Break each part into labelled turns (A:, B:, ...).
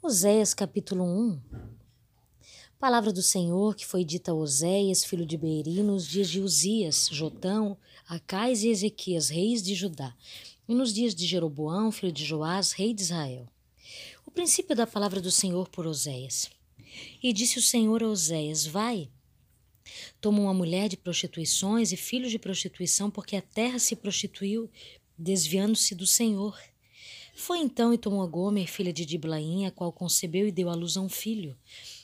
A: Oséias capítulo 1 Palavra do Senhor que foi dita a Oséias, filho de Beeri, nos dias de Uzias, Jotão, Acais e Ezequias, reis de Judá, e nos dias de Jeroboão, filho de Joás, rei de Israel. O princípio da palavra do Senhor por Oséias. E disse o Senhor a Oséias: Vai, toma uma mulher de prostituições e filhos de prostituição, porque a terra se prostituiu, desviando-se do Senhor. Foi então e tomou a Gomer, filha de Diblaim, a qual concebeu e deu à luz a um filho.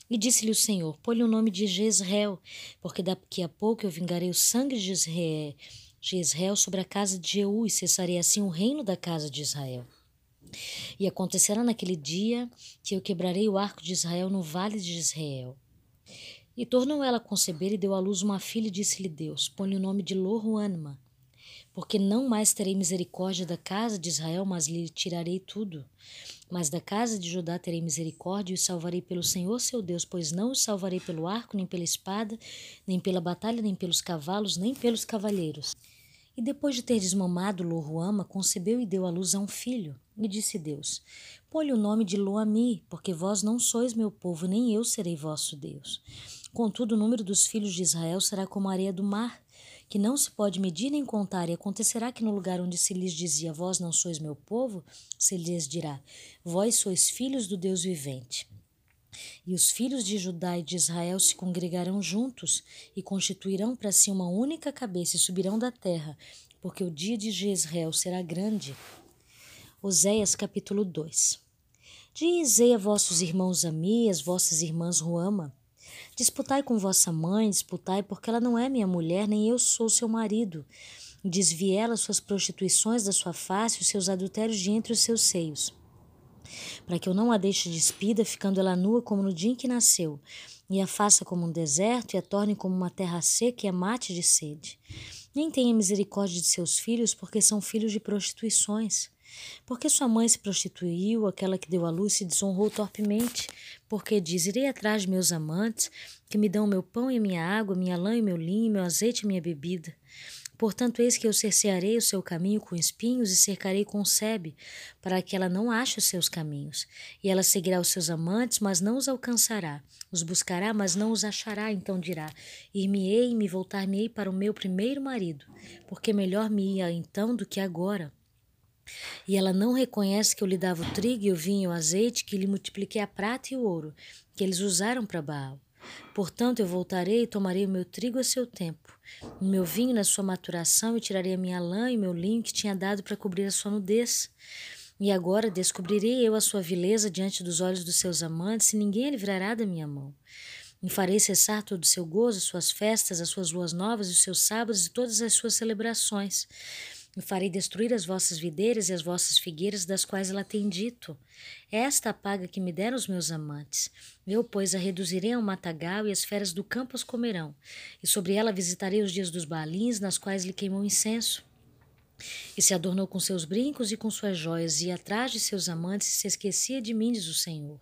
A: E disse-lhe o Senhor: Põe o nome de Jezreel, porque daqui a pouco eu vingarei o sangue de Jezreel sobre a casa de Jeú, e cessarei assim o reino da casa de Israel. E acontecerá naquele dia que eu quebrarei o arco de Israel no vale de Israel. E tornou ela a conceber e deu à luz uma filha, e disse-lhe Deus: Põe o nome de Loruanma, porque não mais terei misericórdia da casa de Israel, mas lhe tirarei tudo. Mas da casa de Judá terei misericórdia e os salvarei pelo Senhor seu Deus, pois não os salvarei pelo arco, nem pela espada, nem pela batalha, nem pelos cavalos, nem pelos cavalheiros. E depois de ter desmamado Loruama, concebeu e deu à luz a um filho. E disse Deus: Põe o nome de Loami, porque vós não sois meu povo, nem eu serei vosso Deus. Contudo, o número dos filhos de Israel será como a areia do mar, que não se pode medir nem contar, e acontecerá que no lugar onde se lhes dizia, vós não sois meu povo, se lhes dirá, vós sois filhos do Deus vivente. E os filhos de Judá e de Israel se congregarão juntos e constituirão para si uma única cabeça e subirão da terra, porque o dia de Jezreel será grande. Oséias capítulo 2 Dizei a vossos irmãos Ami, as vossas irmãs Ruama, Disputai com vossa mãe, disputai, porque ela não é minha mulher, nem eu sou seu marido. Desvie ela suas prostituições da sua face, os seus adultérios de entre os seus seios. Para que eu não a deixe despida, ficando ela nua como no dia em que nasceu, e a faça como um deserto, e a torne como uma terra seca e a mate de sede. Nem tenha misericórdia de seus filhos, porque são filhos de prostituições. Porque sua mãe se prostituiu, aquela que deu à luz se desonrou torpemente, porque diz: Irei atrás de meus amantes, que me dão meu pão e minha água, minha lã e meu linho, meu azeite e minha bebida. Portanto, eis que eu cercearei o seu caminho com espinhos e cercarei com sebe, para que ela não ache os seus caminhos. E ela seguirá os seus amantes, mas não os alcançará. Os buscará, mas não os achará. Então dirá: Ir-me-ei e me voltar-me-ei para o meu primeiro marido, porque melhor me ia então do que agora. E ela não reconhece que eu lhe dava o trigo e o vinho e o azeite, que lhe multipliquei a prata e o ouro, que eles usaram para Baal. Portanto, eu voltarei e tomarei o meu trigo a seu tempo, o meu vinho na sua maturação, e tirarei a minha lã e meu linho que tinha dado para cobrir a sua nudez. E agora descobrirei eu a sua vileza diante dos olhos dos seus amantes, e ninguém a livrará da minha mão. E farei cessar todo o seu gozo, as suas festas, as suas luas novas, os seus sábados e todas as suas celebrações e farei destruir as vossas videiras e as vossas figueiras, das quais ela tem dito. Esta a paga que me deram os meus amantes. Eu, pois, a reduzirei a um matagal, e as feras do campo as comerão. E sobre ela visitarei os dias dos balins, nas quais lhe queimou incenso. E se adornou com seus brincos e com suas joias, e atrás de seus amantes se esquecia de mim, diz o Senhor.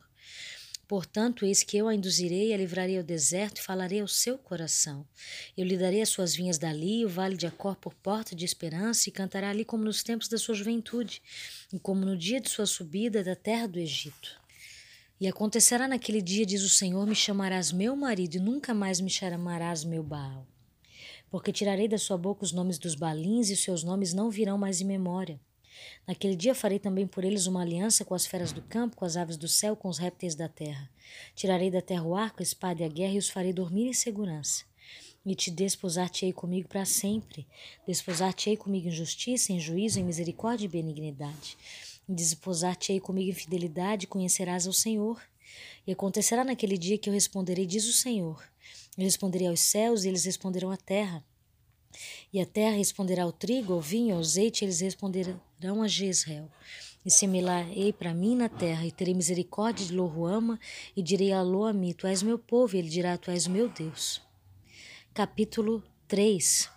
A: Portanto, eis que eu a induzirei a livrarei ao deserto e falarei ao seu coração. Eu lhe darei as suas vinhas dali, o vale de Acor por porta de esperança, e cantará ali como nos tempos da sua juventude, e como no dia de sua subida da terra do Egito. E acontecerá naquele dia, diz o Senhor, me chamarás meu marido, e nunca mais me chamarás meu Baal. Porque tirarei da sua boca os nomes dos balins, e os seus nomes não virão mais em memória. Naquele dia farei também por eles uma aliança com as feras do campo, com as aves do céu, com os répteis da terra. Tirarei da terra o arco, a espada e a guerra, e os farei dormir em segurança. E te desposar-te-ei comigo para sempre. Desposar-te-ei comigo em justiça, em juízo, em misericórdia e benignidade. E desposar-te-ei comigo em fidelidade, conhecerás ao Senhor. E acontecerá naquele dia que eu responderei, diz o Senhor. Eu responderei aos céus, e eles responderão à terra. E a terra responderá ao trigo, ao vinho, ao azeite, eles responderão a Jezreel. E semelarei para mim na terra, e terei misericórdia de Loruama, e direi a Loami, tu és meu povo, e ele dirá, tu és meu Deus. Capítulo 3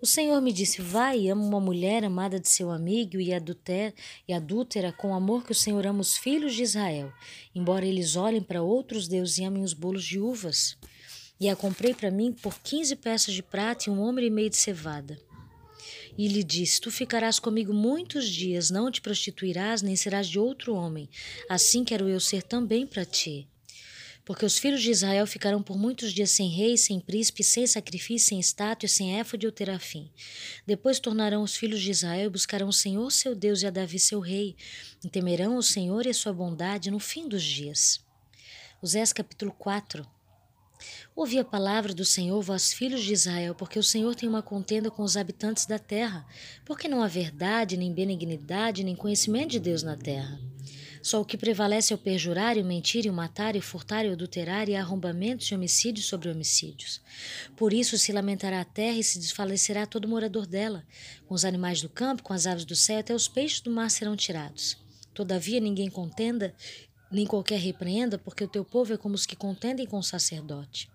A: O Senhor me disse, vai e ama uma mulher amada de seu amigo e, adulter, e adúltera com o amor que o Senhor ama os filhos de Israel, embora eles olhem para outros deuses e amem os bolos de uvas e a comprei para mim por quinze peças de prata e um homem e meio de cevada. e lhe disse: Tu ficarás comigo muitos dias, não te prostituirás, nem serás de outro homem. Assim quero eu ser também para ti. Porque os filhos de Israel ficarão por muitos dias sem rei, sem príncipe, sem sacrifício, sem estátua, sem éfode ou terafim. Depois tornarão os filhos de Israel e buscarão o Senhor seu Deus e a Davi seu rei, e temerão o Senhor e a sua bondade no fim dos dias. Osés capítulo 4 Ouvi a palavra do Senhor, vós filhos de Israel, porque o Senhor tem uma contenda com os habitantes da terra, porque não há verdade, nem benignidade, nem conhecimento de Deus na terra. Só o que prevalece é o perjurar, o mentir, o matar, o furtar, o adulterar e arrombamentos e homicídios sobre homicídios. Por isso se lamentará a terra e se desfalecerá todo morador dela. Com os animais do campo, com as aves do céu, até os peixes do mar serão tirados. Todavia ninguém contenda, nem qualquer repreenda, porque o teu povo é como os que contendem com o sacerdote.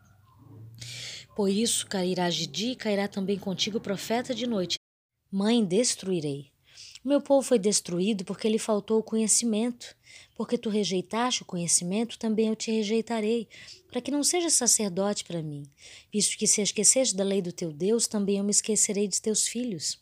A: Por isso cairás de dia e cairá também contigo o profeta de noite. Mãe, destruirei. O meu povo foi destruído porque lhe faltou o conhecimento. Porque tu rejeitaste o conhecimento, também eu te rejeitarei, para que não sejas sacerdote para mim. Visto que se esqueceste da lei do teu Deus, também eu me esquecerei de teus filhos.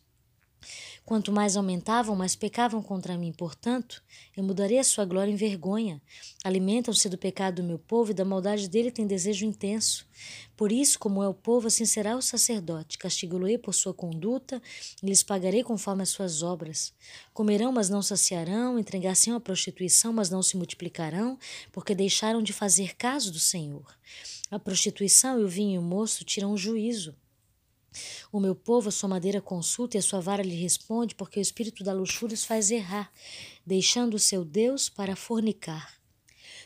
A: Quanto mais aumentavam, mais pecavam contra mim. Portanto, eu mudarei a sua glória em vergonha. Alimentam-se do pecado do meu povo e da maldade dele tem desejo intenso. Por isso, como é o povo, assim será o sacerdote. Castigá-lo-ei por sua conduta e lhes pagarei conforme as suas obras. Comerão, mas não saciarão, entregar-se à prostituição, mas não se multiplicarão, porque deixaram de fazer caso do Senhor. A prostituição e o vinho e o moço tiram o juízo. O meu povo a sua madeira consulta e a sua vara lhe responde, porque o espírito da luxúria os faz errar, deixando o seu Deus para fornicar.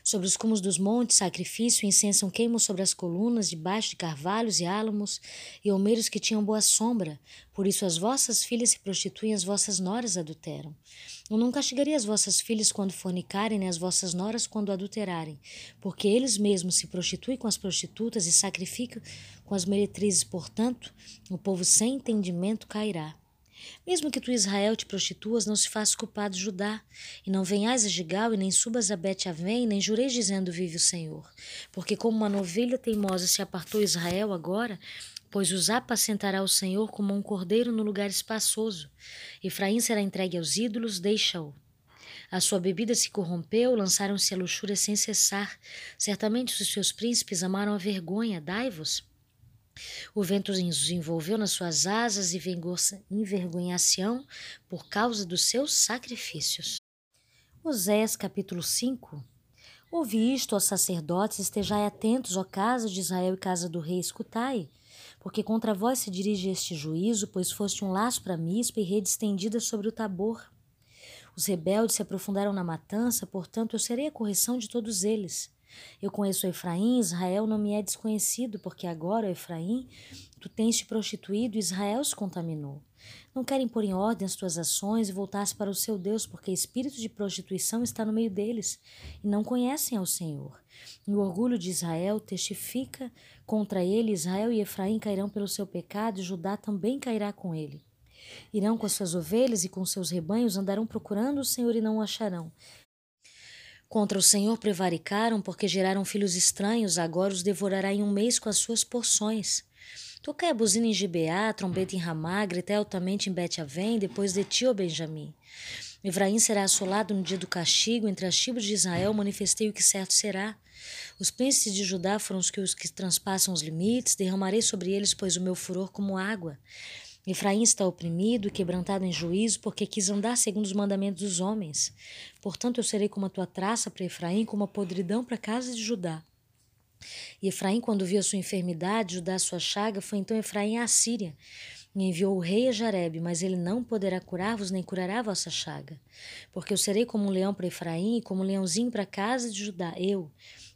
A: Sobre os cumos dos montes, sacrifício incenso queimam sobre as colunas, debaixo de carvalhos e álamos e almeiros que tinham boa sombra. Por isso as vossas filhas se prostituem, as vossas noras adulteram. Eu não castigarei as vossas filhas quando fornicarem, nem as vossas noras quando adulterarem, porque eles mesmos se prostituem com as prostitutas e sacrificam com as meretrizes. Portanto, o povo sem entendimento cairá. Mesmo que tu, Israel, te prostituas, não se faça culpado Judá, e não venhais a Gigal, e nem subas a Bet-Avém, nem jureis dizendo, vive o Senhor. Porque como uma novilha teimosa se apartou Israel agora, pois os apacentará o Senhor como um cordeiro no lugar espaçoso. Efraim será entregue aos ídolos, deixa-o. A sua bebida se corrompeu, lançaram-se a luxúria sem cessar. Certamente os seus príncipes amaram a vergonha, dai-vos. O vento os envolveu nas suas asas e envergonhação por causa dos seus sacrifícios. Osés capítulo 5 Ouvi isto, ó sacerdotes, estejai atentos, ó casa de Israel e casa do rei, escutai, porque contra vós se dirige este juízo, pois foste um laço para mispa e rede estendida sobre o tabor. Os rebeldes se aprofundaram na matança, portanto eu serei a correção de todos eles. Eu conheço Efraim, Israel não me é desconhecido, porque agora, Efraim, tu tens te prostituído e Israel se contaminou. Não querem pôr em ordem as tuas ações e voltar-se para o seu Deus, porque espírito de prostituição está no meio deles e não conhecem ao Senhor. E o orgulho de Israel testifica contra ele, Israel e Efraim cairão pelo seu pecado, e Judá também cairá com ele. Irão com as suas ovelhas e com seus rebanhos, andarão procurando o Senhor e não o acharão. Contra o Senhor prevaricaram, porque geraram filhos estranhos, agora os devorará em um mês com as suas porções. Tocai a buzina em Gibeá, trombeta em Ramá, gritei altamente em Bet-Avém, depois de ti, ó Benjamim. Efraim será assolado no dia do castigo, entre as tribos de Israel manifestei o que certo será. Os príncipes de Judá foram os que, os que transpassam os limites, derramarei sobre eles, pois o meu furor como água. Efraim está oprimido e quebrantado em juízo, porque quis andar segundo os mandamentos dos homens. Portanto, eu serei como a tua traça para Efraim, como a podridão para a casa de Judá. E Efraim, quando viu a sua enfermidade, Judá sua chaga, foi então Efraim à Síria. E enviou o rei a Jareb, mas ele não poderá curar-vos, nem curará a vossa chaga. Porque eu serei como um leão para Efraim, e como um leãozinho para a casa de Judá. Eu,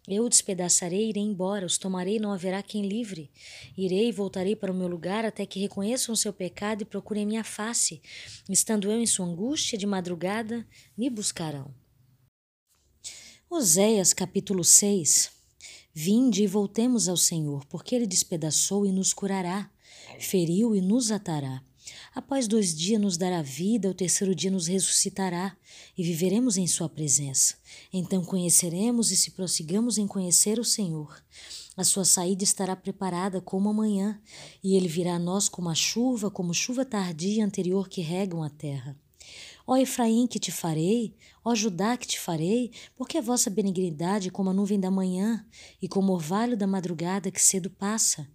A: eu o despedaçarei e irei embora, os tomarei e não haverá quem livre. Irei e voltarei para o meu lugar até que reconheçam o seu pecado e procurem minha face. Estando eu em sua angústia de madrugada, me buscarão. Oséias capítulo 6 Vinde e voltemos ao Senhor, porque ele despedaçou e nos curará, feriu e nos atará. Após dois dias nos dará vida, o terceiro dia nos ressuscitará e viveremos em Sua presença. Então conheceremos e se prossigamos em conhecer o Senhor. A sua saída estará preparada como amanhã, e ele virá a nós como a chuva, como chuva tardia anterior que regam a terra. Ó Efraim, que te farei, ó Judá, que te farei, porque a vossa benignidade é como a nuvem da manhã e como o orvalho da madrugada que cedo passa.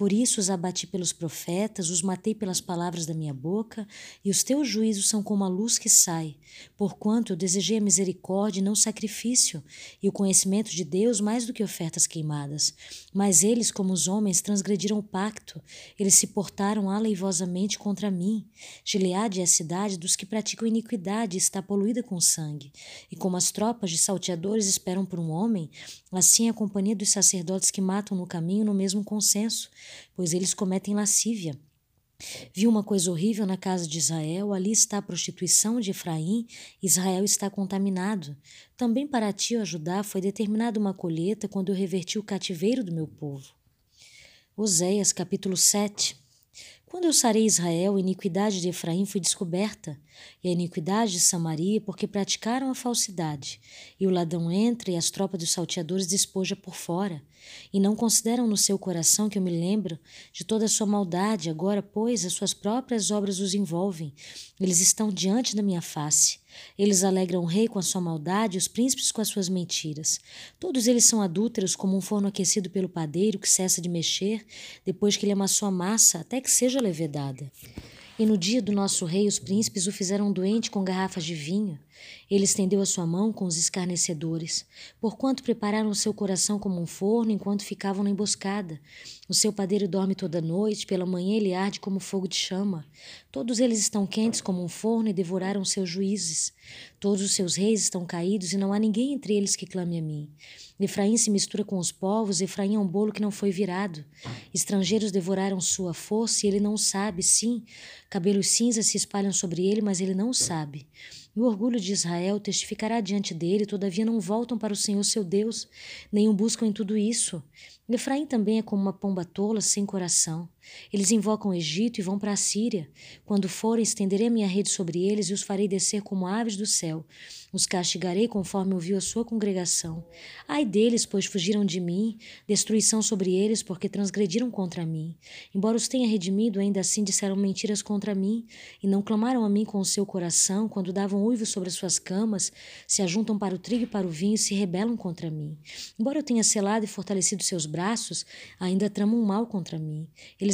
A: Por isso os abati pelos profetas, os matei pelas palavras da minha boca, e os teus juízos são como a luz que sai. Porquanto eu desejei a misericórdia e não sacrifício, e o conhecimento de Deus mais do que ofertas queimadas. Mas eles, como os homens, transgrediram o pacto, eles se portaram aleivosamente contra mim. Gileade é a cidade dos que praticam iniquidade e está poluída com sangue. E como as tropas de salteadores esperam por um homem, assim é a companhia dos sacerdotes que matam no caminho no mesmo consenso pois eles cometem lascívia. Vi uma coisa horrível na casa de Israel, ali está a prostituição de Efraim, Israel está contaminado. Também para ti, ó Judá, foi determinada uma colheita quando eu reverti o cativeiro do meu povo. Oséias capítulo 7 quando eu sarei Israel, a iniquidade de Efraim foi descoberta, e a iniquidade de Samaria, porque praticaram a falsidade. E o ladrão entra, e as tropas dos salteadores despoja por fora. E não consideram no seu coração que eu me lembro de toda a sua maldade, agora, pois, as suas próprias obras os envolvem. Eles estão diante da minha face. Eles alegram o rei com a sua maldade, os príncipes com as suas mentiras. Todos eles são adúlteros, como um forno aquecido pelo padeiro que cessa de mexer, depois que ele amassou a massa, até que seja levedada. E no dia do nosso rei, os príncipes o fizeram doente com garrafas de vinho. Ele estendeu a sua mão com os escarnecedores, porquanto prepararam seu coração como um forno enquanto ficavam na emboscada. O seu padeiro dorme toda noite, pela manhã ele arde como fogo de chama. Todos eles estão quentes como um forno e devoraram seus juízes. Todos os seus reis estão caídos e não há ninguém entre eles que clame a mim. Efraim se mistura com os povos, Efraim é um bolo que não foi virado. Estrangeiros devoraram sua força e ele não sabe, sim. Cabelos cinzas se espalham sobre ele, mas ele não sabe. E o orgulho de Israel testificará diante dele, todavia não voltam para o Senhor seu Deus, nem o buscam em tudo isso. Efraim também é como uma pomba tola sem coração. Eles invocam o Egito e vão para a Síria. Quando forem, estenderei a minha rede sobre eles e os farei descer como aves do céu. Os castigarei conforme ouviu a sua congregação. Ai deles, pois fugiram de mim, destruição sobre eles, porque transgrediram contra mim. Embora os tenha redimido, ainda assim disseram mentiras contra mim, e não clamaram a mim com o seu coração, quando davam uivo sobre as suas camas, se ajuntam para o trigo e para o vinho e se rebelam contra mim. Embora eu tenha selado e fortalecido seus braços, ainda tramam mal contra mim.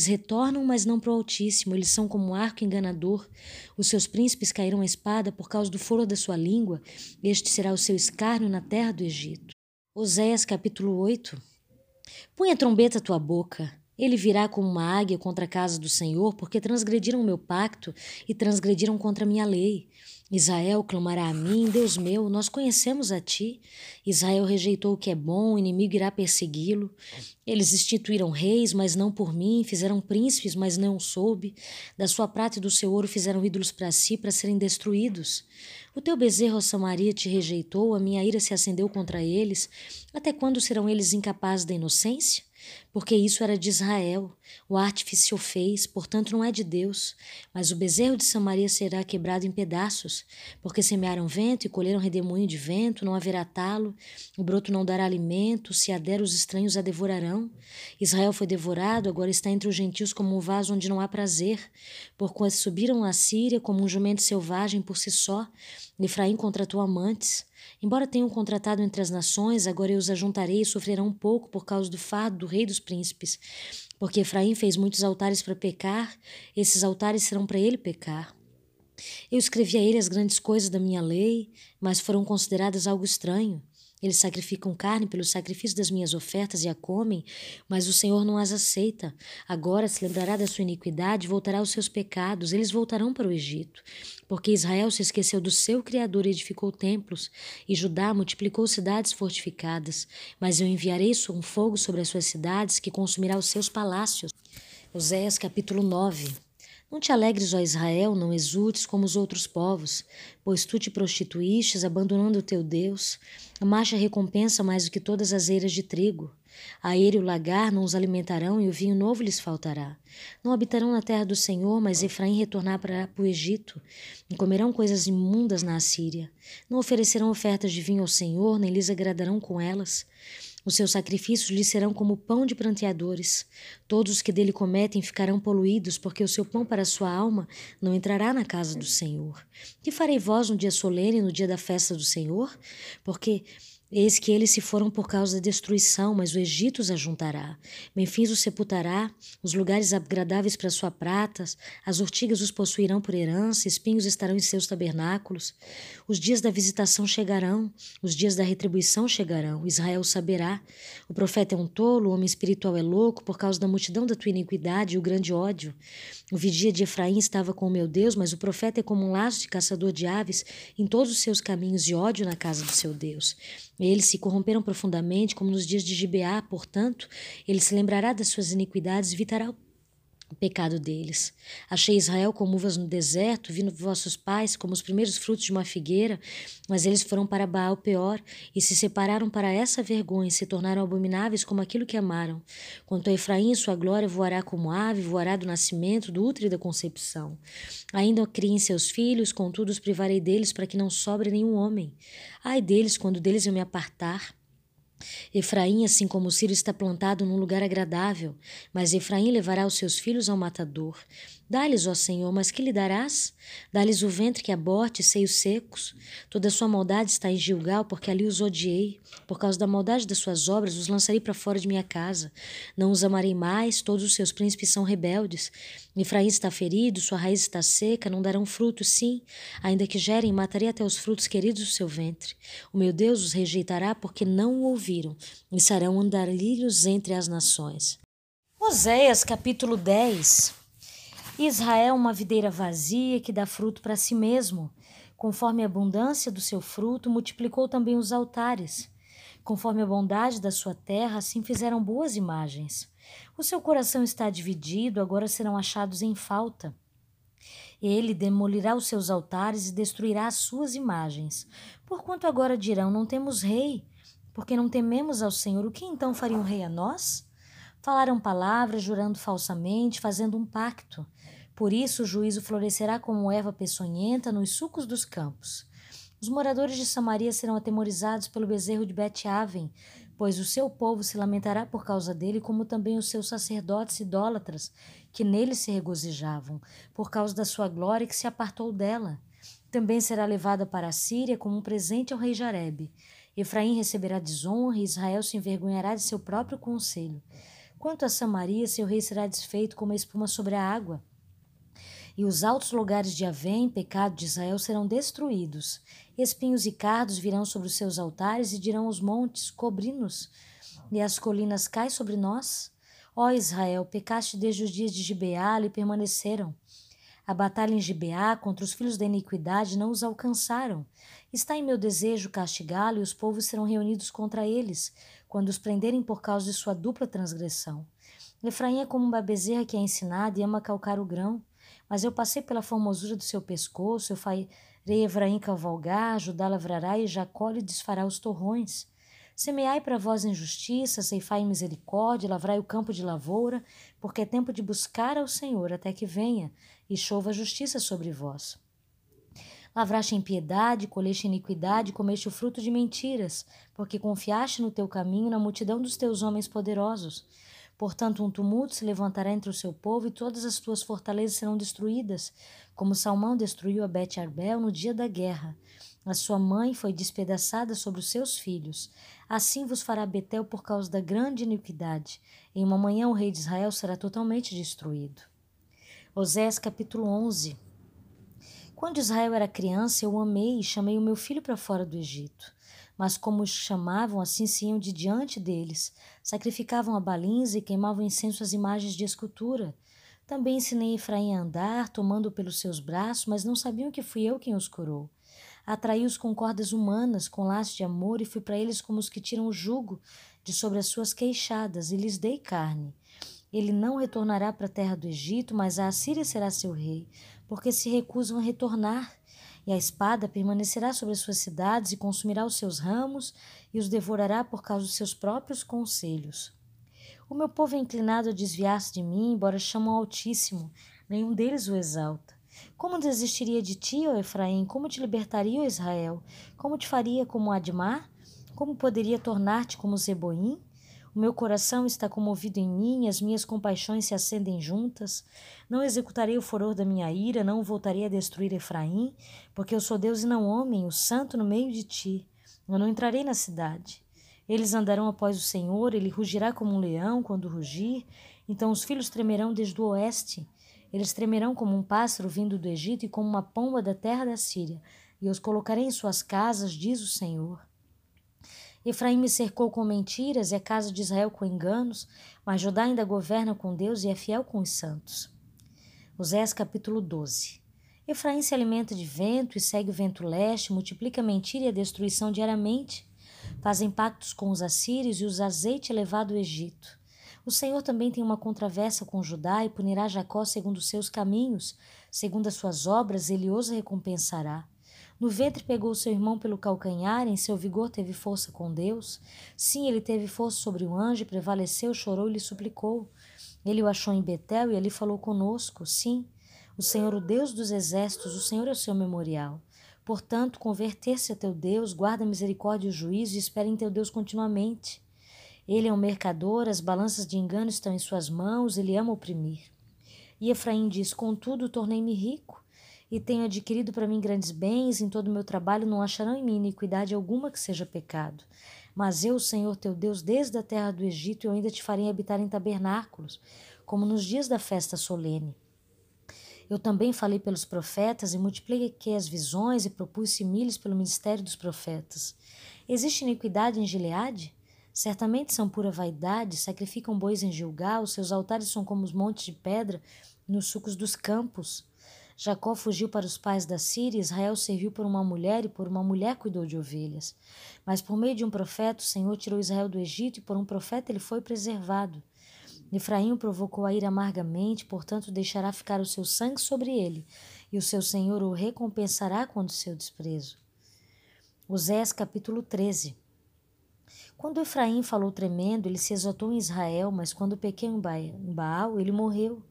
A: Retornam, mas não para o Altíssimo, eles são como um arco enganador. Os seus príncipes caíram a espada por causa do foro da sua língua, este será o seu escárnio na terra do Egito. Oséias capítulo 8 Põe a trombeta à tua boca, ele virá como uma águia contra a casa do Senhor, porque transgrediram o meu pacto e transgrediram contra a minha lei. Israel clamará a mim, Deus meu, nós conhecemos a ti. Israel rejeitou o que é bom, o inimigo irá persegui-lo. Eles instituíram reis, mas não por mim, fizeram príncipes, mas não soube. Da sua prata e do seu ouro fizeram ídolos para si, para serem destruídos. O teu bezerro, Samaria, te rejeitou, a minha ira se acendeu contra eles. Até quando serão eles incapazes da inocência? Porque isso era de Israel. O artífice o fez, portanto não é de Deus. Mas o bezerro de Samaria será quebrado em pedaços, porque semearam vento e colheram redemoinho de vento, não haverá talo, o broto não dará alimento, se a der os estranhos a devorarão. Israel foi devorado, agora está entre os gentios como um vaso onde não há prazer, porquanto subiram a Síria como um jumento selvagem por si só, Efraim contratou amantes. Embora tenham contratado entre as nações, agora eu os ajuntarei e sofrerão um pouco por causa do fardo do rei dos príncipes. Porque Efraim fez muitos altares para pecar, esses altares serão para ele pecar. Eu escrevi a ele as grandes coisas da minha lei, mas foram consideradas algo estranho. Eles sacrificam carne pelo sacrifício das minhas ofertas e a comem, mas o Senhor não as aceita. Agora se lembrará da sua iniquidade, voltará aos seus pecados, eles voltarão para o Egito. Porque Israel se esqueceu do seu Criador e edificou templos, e Judá multiplicou cidades fortificadas. Mas eu enviarei um fogo sobre as suas cidades, que consumirá os seus palácios. Oséias capítulo 9 não te alegres, ó Israel, não exultes como os outros povos, pois tu te prostituístes, abandonando o teu Deus. A marcha recompensa mais do que todas as eiras de trigo. A ele e o lagar não os alimentarão e o vinho novo lhes faltará. Não habitarão na terra do Senhor, mas Efraim retornará para o Egito. E comerão coisas imundas na Assíria. Não oferecerão ofertas de vinho ao Senhor, nem lhes agradarão com elas. Os seus sacrifícios lhe serão como pão de pranteadores. Todos os que dele cometem ficarão poluídos, porque o seu pão para a sua alma não entrará na casa do Senhor. Que farei vós no dia solene, no dia da festa do Senhor? Porque Eis que eles se foram por causa da destruição, mas o Egito os ajuntará. Benfins os sepultará, os lugares agradáveis para sua pratas, as ortigas os possuirão por herança, espinhos estarão em seus tabernáculos. Os dias da visitação chegarão, os dias da retribuição chegarão, Israel saberá. O profeta é um tolo, o homem espiritual é louco, por causa da multidão da tua iniquidade e o grande ódio. O vigia de Efraim estava com o meu Deus, mas o profeta é como um laço de caçador de aves em todos os seus caminhos de ódio na casa do seu Deus. Eles se corromperam profundamente, como nos dias de Gibeá, portanto, ele se lembrará das suas iniquidades e evitará o o pecado deles. Achei Israel como uvas no deserto, vi vossos pais como os primeiros frutos de uma figueira, mas eles foram para Baal peor e se separaram para essa vergonha, se tornaram abomináveis como aquilo que amaram. Quanto a Efraim, sua glória voará como ave, voará do nascimento, do útero e da concepção. Ainda criem seus filhos, contudo os privarei deles para que não sobre nenhum homem. Ai deles, quando deles eu me apartar. Efraim, assim como o Ciro, está plantado num lugar agradável, mas Efraim levará os seus filhos ao matador. Dá-lhes, ó Senhor, mas que lhe darás? Dá-lhes o ventre que aborte, seios secos. Toda a sua maldade está em Gilgal, porque ali os odiei. Por causa da maldade das suas obras, os lançarei para fora de minha casa. Não os amarei mais, todos os seus príncipes são rebeldes. Efraim está ferido, sua raiz está seca, não darão frutos, sim. Ainda que gerem, matarei até os frutos queridos do seu ventre. O meu Deus os rejeitará, porque não o ouviram, e serão andarilhos entre as nações. Oséias, capítulo 10 Israel, uma videira vazia que dá fruto para si mesmo. Conforme a abundância do seu fruto, multiplicou também os altares. Conforme a bondade da sua terra, assim fizeram boas imagens. O seu coração está dividido, agora serão achados em falta. Ele demolirá os seus altares e destruirá as suas imagens. Porquanto agora dirão: Não temos rei, porque não tememos ao Senhor, o que então faria um rei a nós? Falaram palavras, jurando falsamente, fazendo um pacto. Por isso o juízo florescerá como erva peçonhenta nos sucos dos campos. Os moradores de Samaria serão atemorizados pelo bezerro de Bet-Aven, pois o seu povo se lamentará por causa dele, como também os seus sacerdotes idólatras, que nele se regozijavam, por causa da sua glória que se apartou dela. Também será levada para a Síria como um presente ao rei Jareb. Efraim receberá desonra e Israel se envergonhará de seu próprio conselho. Quanto a Samaria, seu rei será desfeito como a espuma sobre a água e os altos lugares de Avém, pecado de Israel, serão destruídos. Espinhos e cardos virão sobre os seus altares e dirão os montes, cobri-nos, e as colinas caem sobre nós. Ó Israel, pecaste desde os dias de Gibeá e permaneceram. A batalha em Gibeá contra os filhos da iniquidade não os alcançaram. Está em meu desejo castigá-lo e os povos serão reunidos contra eles, quando os prenderem por causa de sua dupla transgressão. Efraim é como uma bezerra que é ensinada e ama calcar o grão. Mas eu passei pela formosura do seu pescoço, eu farei Efraim cavalgar, Judá lavrará e Jacó lhe desfará os torrões. Semeai para vós injustiça, ceifai misericórdia, lavrai o campo de lavoura, porque é tempo de buscar ao Senhor até que venha e chova justiça sobre vós. Lavraste em piedade, colheste iniquidade, comeste o fruto de mentiras, porque confiaste no teu caminho na multidão dos teus homens poderosos. Portanto, um tumulto se levantará entre o seu povo e todas as tuas fortalezas serão destruídas, como Salmão destruiu a Bet Arbel no dia da guerra. A sua mãe foi despedaçada sobre os seus filhos. Assim vos fará Betel por causa da grande iniquidade. Em uma manhã o rei de Israel será totalmente destruído. Osés capítulo 11 Quando Israel era criança, eu amei e chamei o meu filho para fora do Egito mas como os chamavam, assim se iam de diante deles, sacrificavam a balinza e queimavam incenso às imagens de escultura. Também ensinei Efraim a andar, tomando-o pelos seus braços, mas não sabiam que fui eu quem os curou. Atraí-os com cordas humanas, com laços de amor, e fui para eles como os que tiram o jugo de sobre as suas queixadas, e lhes dei carne. Ele não retornará para a terra do Egito, mas a Assíria será seu rei, porque se recusam a retornar E a espada permanecerá sobre as suas cidades e consumirá os seus ramos e os devorará por causa dos seus próprios conselhos. O meu povo é inclinado a desviar-se de mim, embora chamam ao Altíssimo, nenhum deles o exalta. Como desistiria de ti, ó Efraim? Como te libertaria, ó Israel? Como te faria como Admar? Como poderia tornar-te como Zeboim? O meu coração está comovido em mim, as minhas compaixões se acendem juntas. Não executarei o furor da minha ira, não voltarei a destruir Efraim, porque eu sou Deus e não homem, o santo no meio de ti. Eu não entrarei na cidade. Eles andarão após o Senhor, ele rugirá como um leão quando rugir. Então os filhos tremerão desde o oeste. Eles tremerão como um pássaro vindo do Egito e como uma pomba da terra da Síria. E eu os colocarei em suas casas, diz o Senhor. Efraim me cercou com mentiras e a casa de Israel com enganos, mas Judá ainda governa com Deus e é fiel com os santos. Osés capítulo 12 Efraim se alimenta de vento e segue o vento leste, multiplica a mentira e a destruição diariamente. Fazem pactos com os assírios e os azeite é levado ao Egito. O Senhor também tem uma controvérsia com Judá e punirá Jacó segundo os seus caminhos, segundo as suas obras, ele os recompensará. No ventre pegou seu irmão pelo calcanhar, em seu vigor teve força com Deus. Sim, ele teve força sobre o anjo, prevaleceu, chorou e lhe suplicou. Ele o achou em Betel e ali falou conosco. Sim, o Senhor, o Deus dos exércitos, o Senhor é o seu memorial. Portanto, converter-se a teu Deus, guarda misericórdia e o juízo e espera em teu Deus continuamente. Ele é um mercador, as balanças de engano estão em suas mãos, ele ama oprimir. E Efraim diz: Contudo, tornei-me rico e tenho adquirido para mim grandes bens, em todo o meu trabalho não acharão em mim iniquidade alguma que seja pecado. Mas eu, Senhor teu Deus, desde a terra do Egito, eu ainda te farei habitar em tabernáculos, como nos dias da festa solene. Eu também falei pelos profetas e multipliquei as visões e propus similhos pelo ministério dos profetas. Existe iniquidade em Gileade? Certamente são pura vaidade, sacrificam bois em Gilgal, seus altares são como os montes de pedra nos sucos dos campos. Jacó fugiu para os pais da Síria, Israel serviu por uma mulher e por uma mulher cuidou de ovelhas. Mas por meio de um profeta, o Senhor tirou Israel do Egito e por um profeta ele foi preservado. Efraim provocou a ir amargamente, portanto deixará ficar o seu sangue sobre ele, e o seu Senhor o recompensará quando seu desprezo. Osés capítulo 13 Quando Efraim falou tremendo, ele se exaltou em Israel, mas quando pequeno em Baal, ele morreu.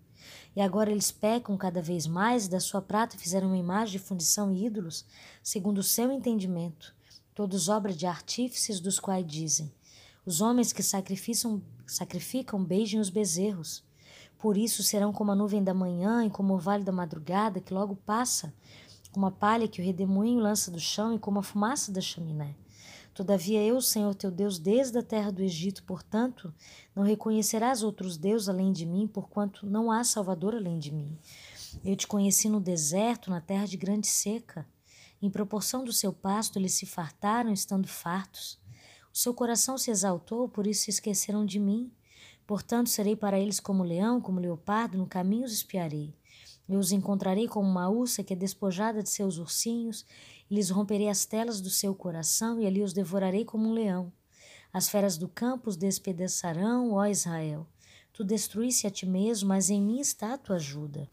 A: E agora eles pecam cada vez mais, da sua prata fizeram uma imagem de fundição e ídolos, segundo o seu entendimento, todos obra de artífices dos quais dizem: Os homens que sacrificam, sacrificam beijem os bezerros. Por isso serão como a nuvem da manhã e como o vale da madrugada, que logo passa, como a palha que o redemoinho lança do chão e como a fumaça da chaminé. Todavia eu, Senhor teu Deus, desde a terra do Egito, portanto, não reconhecerás outros deuses além de mim, porquanto não há Salvador além de mim. Eu te conheci no deserto, na terra de grande seca. Em proporção do seu pasto, eles se fartaram, estando fartos. O seu coração se exaltou, por isso se esqueceram de mim. Portanto, serei para eles como leão, como leopardo, no caminho os espiarei. Eu os encontrarei como uma ursa que é despojada de seus ursinhos, e lhes romperei as telas do seu coração, e ali os devorarei como um leão. As feras do campo os despedaçarão, ó Israel. Tu destruísse a ti mesmo, mas em mim está a tua ajuda.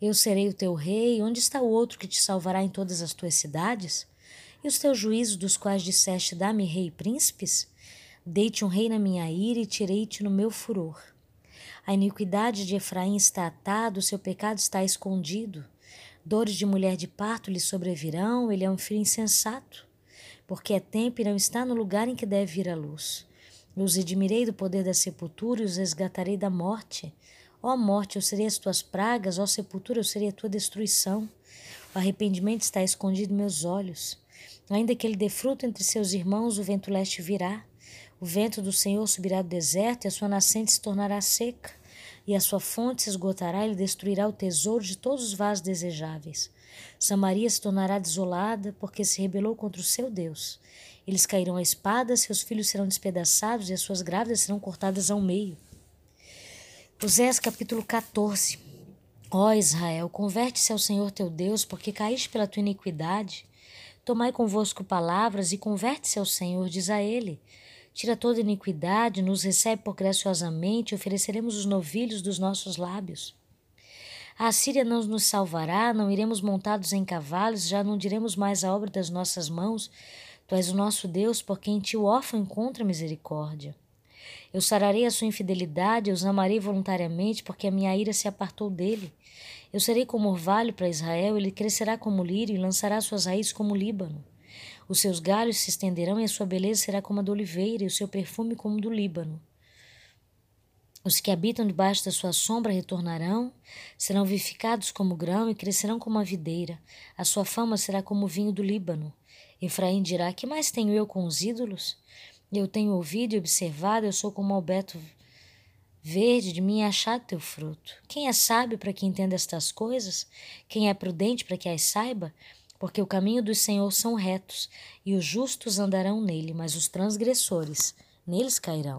A: Eu serei o teu rei, onde está o outro que te salvará em todas as tuas cidades? E os teus juízos, dos quais disseste, dá-me rei e príncipes? Dei-te um rei na minha ira e tirei-te no meu furor. A iniquidade de Efraim está atada, o seu pecado está escondido. Dores de mulher de parto lhe sobrevirão, ele é um filho insensato, porque é tempo e não está no lugar em que deve vir a luz. Os redimirei do poder da sepultura e os resgatarei da morte. Ó morte, eu serei as tuas pragas, ó sepultura, eu serei a tua destruição. O arrependimento está escondido em meus olhos. Ainda que ele dê fruto entre seus irmãos, o vento leste virá. O vento do Senhor subirá do deserto e a sua nascente se tornará seca, e a sua fonte se esgotará e ele destruirá o tesouro de todos os vasos desejáveis. Samaria se tornará desolada porque se rebelou contra o seu Deus. Eles cairão à espada, seus filhos serão despedaçados e as suas grávidas serão cortadas ao meio. Osés capítulo 14 Ó Israel, converte-se ao Senhor teu Deus, porque caíste pela tua iniquidade. Tomai convosco palavras e converte-se ao Senhor, diz a ele. Tira toda iniquidade, nos recebe por graciosamente, ofereceremos os novilhos dos nossos lábios. A Síria não nos salvará, não iremos montados em cavalos, já não diremos mais a obra das nossas mãos. Tu és o nosso Deus, por quem ti o órfão encontra misericórdia. Eu sararei a sua infidelidade, eu os amarei voluntariamente, porque a minha ira se apartou dele. Eu serei como orvalho para Israel, ele crescerá como lírio e lançará suas raízes como Líbano. Os seus galhos se estenderão e a sua beleza será como a da oliveira e o seu perfume como o do Líbano. Os que habitam debaixo da sua sombra retornarão, serão vivificados como grão e crescerão como a videira. A sua fama será como o vinho do Líbano. Efraim dirá: Que mais tenho eu com os ídolos? Eu tenho ouvido e observado, eu sou como albeto verde, de mim é achado teu fruto. Quem é sábio para que entenda estas coisas? Quem é prudente para que as saiba? Porque o caminho do Senhor são retos, e os justos andarão nele, mas os transgressores neles cairão.